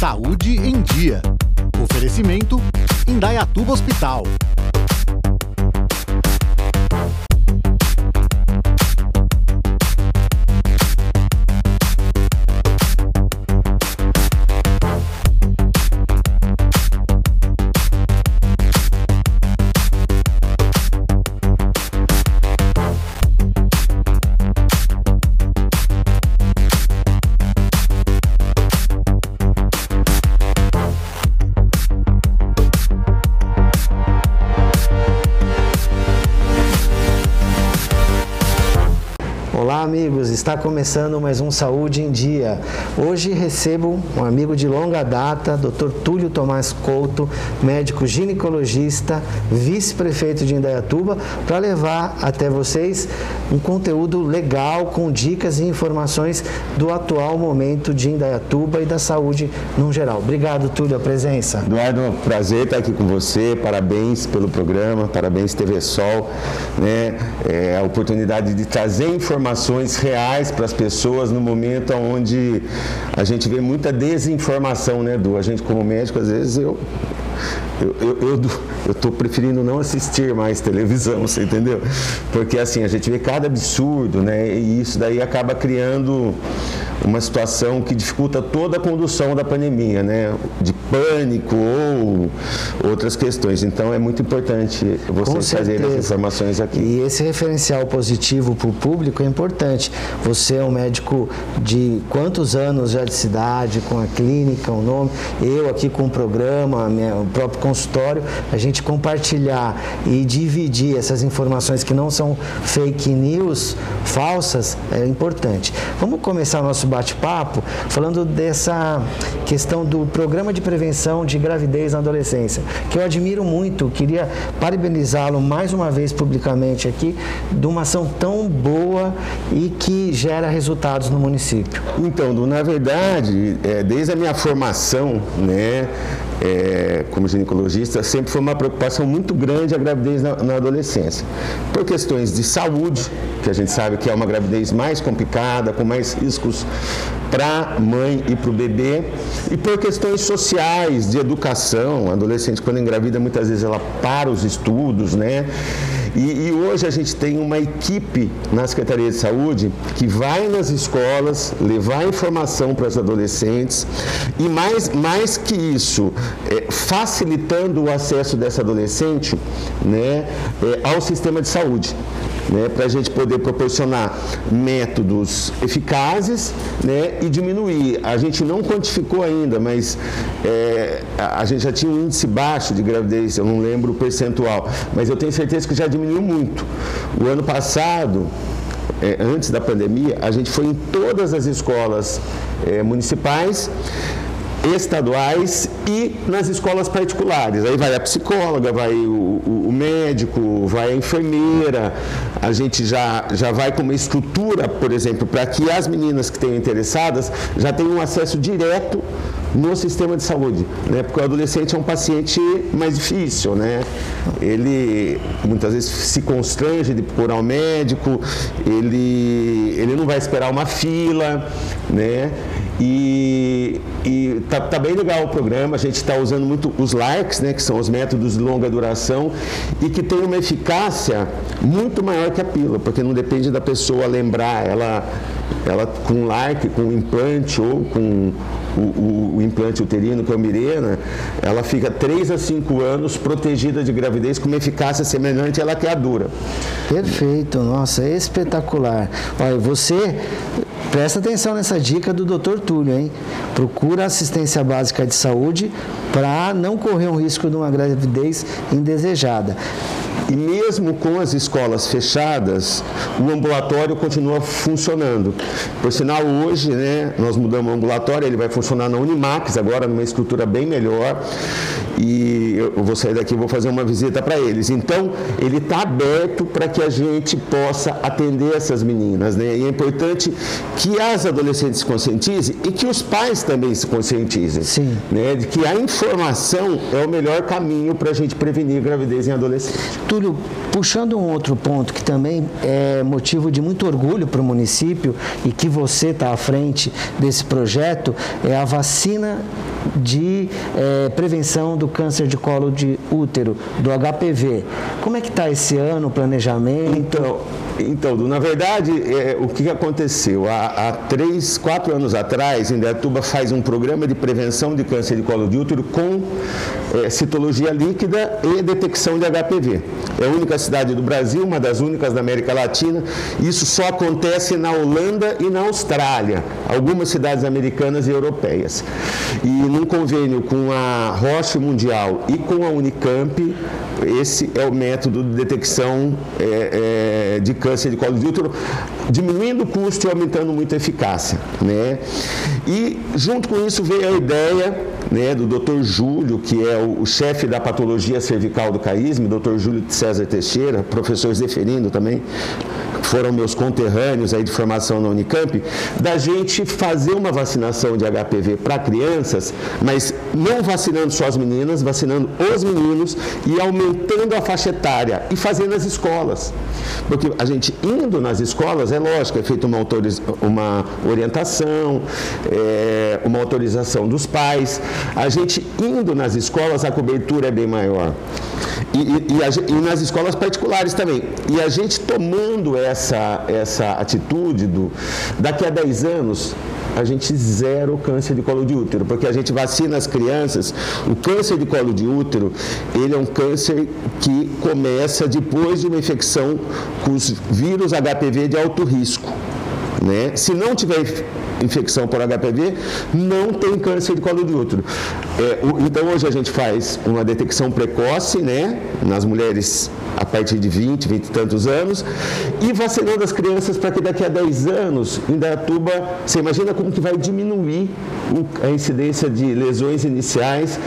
Saúde em Dia. Oferecimento Indaiatuba Hospital. Amigos, está começando mais um Saúde em Dia. Hoje recebo um amigo de longa data, Dr. Túlio Tomás Couto, médico ginecologista, vice-prefeito de Indaiatuba, para levar até vocês um conteúdo legal com dicas e informações do atual momento de Indaiatuba e da saúde no geral. Obrigado, Túlio, a presença. Eduardo, prazer estar aqui com você. Parabéns pelo programa, parabéns TV Sol, né? É a oportunidade de trazer informações reais para as pessoas no momento onde a gente vê muita desinformação, né, Edu? A gente como médico, às vezes eu eu estou preferindo não assistir mais televisão, você entendeu? Porque assim, a gente vê cada absurdo, né? E isso daí acaba criando uma situação que dificulta toda a condução da pandemia, né? De pânico ou outras questões. Então é muito importante você trazer as informações aqui. E esse referencial positivo para o público é importante. Você é um médico de quantos anos já de cidade, com a clínica, o nome, eu aqui com o programa, minha, o próprio consultório, a gente compartilhar e dividir essas informações que não são fake news, falsas, é importante. Vamos começar nosso bate-papo falando dessa questão do programa de prevenção de gravidez na adolescência, que eu admiro muito, queria parabenizá-lo mais uma vez publicamente aqui, de uma ação tão boa e que gera resultados no município. Então, na verdade, é, desde a minha formação, né, é, como ginecologista, sempre foi uma preocupação muito grande a gravidez na, na, adolescência. Por questões de saúde, que a gente sabe que é uma gravidez mais complicada, com mais riscos para a mãe e para o bebê, e por questões sociais, de educação. A adolescente, quando engravida, muitas vezes ela para os estudos, né? E, e, hoje a gente tem uma equipe na Secretaria de Saúde que vai nas escolas levar informação para os adolescentes e mais, mais que isso, é, facilitando o acesso dessa adolescente né, é, ao sistema de saúde né, para a gente poder proporcionar métodos eficazes né, e diminuir. A gente não quantificou ainda, mas é, a gente já tinha um índice baixo de gravidez, eu não lembro o percentual, mas eu tenho certeza que já diminuiu muito. O ano passado, é, antes da pandemia, a gente foi em todas as escolas é, municipais estaduais e nas escolas particulares. Aí vai a psicóloga, vai o, o, o, médico, vai a enfermeira. A gente já, já vai com uma estrutura, por exemplo, para que as meninas que estejam interessadas já tenham acesso direto no sistema de saúde, né? Porque o adolescente é um paciente mais difícil, né? Ele muitas vezes se constrange de procurar um médico, ele, ele não vai esperar uma fila, né? E, e tá, tá, bem legal o programa, a gente está usando muito os LARCs, né, que são os métodos de longa duração, e que tem uma eficácia muito maior que a pílula, porque não depende da pessoa lembrar, ela, ela com LARC, com implante ou com o, o, o, implante uterino, que é o Mirena, ela fica 3 a 5 anos protegida de gravidez com uma eficácia semelhante àquela que é a dura. Perfeito, nossa, espetacular. Olha, você Presta atenção nessa dica do Dr. Túlio, hein? Procura assistência básica de saúde para não correr um risco de uma gravidez indesejada. E mesmo com as escolas fechadas, o ambulatório continua funcionando. Por sinal, hoje, né, nós mudamos o ambulatório, ele vai funcionar na Unimax, agora numa estrutura bem melhor. E eu vou sair daqui e vou fazer uma visita para eles. Então, ele está aberto para que a gente possa atender essas meninas. Né? E é importante que as adolescentes se conscientizem e que os pais também se conscientizem. Sim. Né? De que a informação é o melhor caminho para a gente prevenir gravidez em adolescente. Túlio, puxando um outro ponto que também é motivo de muito orgulho para o município e que você está à frente desse projeto, é a vacina de é, prevenção do câncer de colo de útero, do HPV. Como é que está esse ano o planejamento? Então, então, na verdade, é, o que aconteceu? Há, há, três, quatro anos atrás, Indaiatuba faz um programa de prevenção de câncer de colo de útero com é, citologia líquida e detecção de HPV. É a única cidade do Brasil, uma das únicas da América Latina. Isso só acontece na Holanda e na Austrália, algumas cidades americanas e europeias. E num convênio com a Roche Mundial e com a Unicamp, esse é o método de detecção é, é, de câncer de colo de útero, diminuindo o custo e aumentando muito a eficácia. Né? E junto com isso veio a ideia né, do Dr. Júlio, que é o, o chefe da patologia cervical do CAISM, Dr. Júlio César Teixeira, professor Zeferindo também, foram meus conterrâneos aí de formação na Unicamp, da gente fazer uma vacinação de HPV para crianças, mas não vacinando só as meninas, vacinando os meninos e aumentando a faixa etária e fazendo as escolas. Porque a gente indo nas escolas, é lógico, é feita uma, uma orientação, é... uma autorização dos pais. A gente indo nas escolas, a cobertura é bem maior. E, e, e, a, e, nas escolas particulares também. E a gente tomando essa, essa atitude do daqui a 10 anos, a gente zera o câncer de colo de útero, porque a gente vacina as crianças. O câncer de colo de útero, ele é um câncer que começa depois de uma infecção com os vírus HPV de alto risco. Né? Se não tiver infecção por HPV, não tem câncer de colo de útero. É, então hoje a gente faz uma detecção precoce, né, nas mulheres a partir de 20, 20 e tantos anos, e vacinando as crianças para que daqui a 10 anos, em Datuba, você imagina como que vai diminuir a incidência de lesões iniciais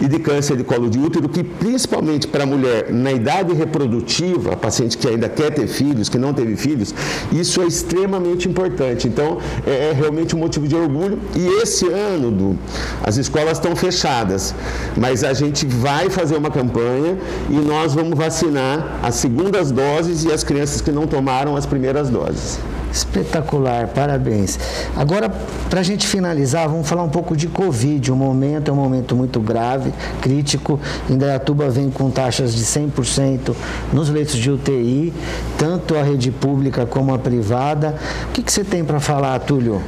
e de câncer de colo de útero, que principalmente para a mulher na idade reprodutiva, paciente que ainda quer ter filhos, que não teve filhos, isso é extremamente importante. Então, é, é realmente um motivo de orgulho. E esse ano, as escolas estão fechadas, mas a gente vai fazer uma campanha e nós vamos vacinar as segundas doses e as crianças que não tomaram as primeiras doses. Espetacular, parabéns. Agora, para a gente finalizar, vamos falar um pouco de Covid. O momento é um momento muito grave, crítico. Indaiatuba vem com taxas de 100% nos leitos de UTI, tanto a rede pública como a privada. O que, que você tem para falar, Túlio?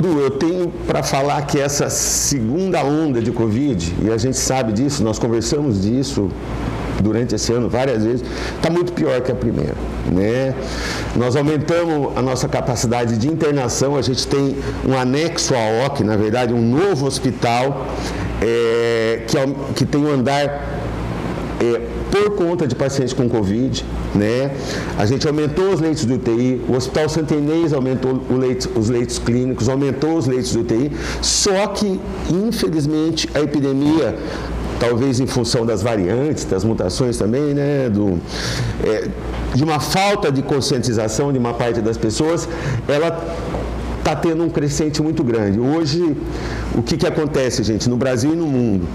Du, eu tenho para falar que essa segunda onda de Covid, e a gente sabe disso, nós conversamos disso durante esse ano várias vezes, está muito pior que a primeira. Né? Nós aumentamos a nossa capacidade de internação, a gente tem um anexo à OC, na verdade, um novo hospital é, que, que tem um andar é, por conta de pacientes com Covid, né? A gente aumentou os leitos de UTI, o Hospital Santa Inês aumentou os leitos clínicos, aumentou os leitos de UTI, só que, infelizmente, a epidemia talvez em função das variantes, das mutações também, né, do, é, de uma falta de conscientização de uma parte das pessoas, ela está tendo um crescente muito grande. Hoje, o que, que acontece, gente, no Brasil e no mundo?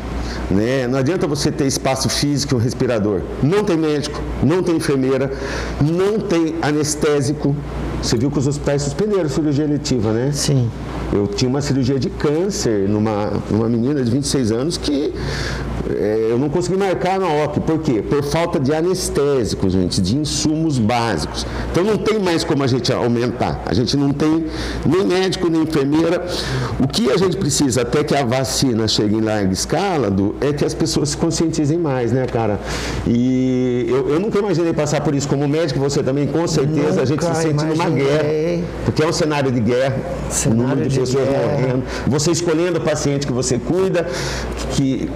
Né? Não adianta você ter espaço físico e um respirador. Não tem médico, não tem enfermeira, não tem anestésico. Você viu que os hospitais suspenderam cirurgia eletiva, né? Sim. Eu tinha uma cirurgia de câncer numa, numa menina de 26 anos que é, eu não consegui marcar na OP. Por quê? Por falta de anestésicos, gente, de insumos básicos. Então não tem mais como a gente aumentar. A gente não tem nem médico, nem enfermeira. O que a gente precisa, até que a vacina chegue em larga escala, do, é que as pessoas se conscientizem mais, né, cara? E eu, eu nunca imaginei passar por isso. Como médico, você também, com certeza, nunca a gente se sente imaginei. numa guerra. Porque é um cenário de guerra, cenário número de, de pessoas guerra. morrendo. Você escolhendo o paciente que você cuida, que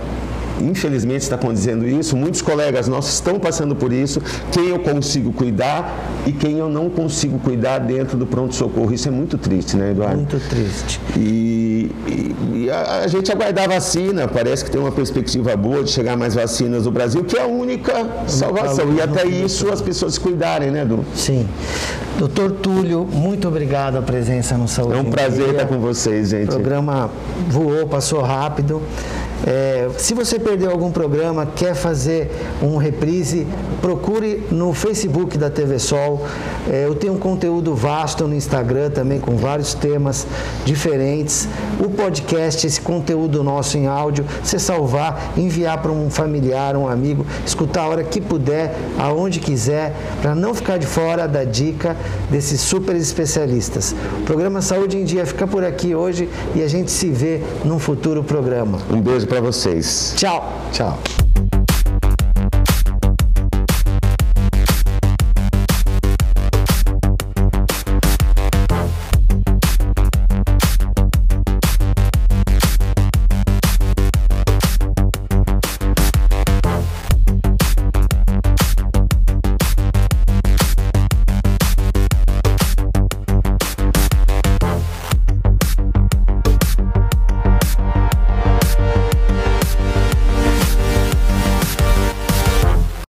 infelizmente está acontecendo isso, muitos colegas nossos estão passando por isso, quem eu consigo cuidar e quem eu não consigo cuidar dentro do pronto-socorro. Isso é muito triste, né, Eduardo? Muito triste. E, e, e a, a, gente aguardar a vacina, parece que tem uma perspectiva boa de chegar mais vacinas no Brasil, que é a única salvação. E até isso as pessoas se cuidarem, né, Edu? Sim. Doutor Túlio, muito obrigado a presença no Saúde. É um prazer estar com vocês, gente. O programa voou, passou rápido. É, se você perdeu algum programa, quer fazer um reprise, procure no Facebook da TV Sol. É, eu tenho um conteúdo vasto no Instagram também, com vários temas diferentes. O podcast, esse conteúdo nosso em áudio, você salvar, enviar para um familiar, um amigo, escutar a hora que puder, aonde quiser, para não ficar de fora da dica desses super especialistas. O programa Saúde em Dia fica por aqui hoje e a gente se vê num futuro programa. Um beijo para vocês. Tchau. Tchau.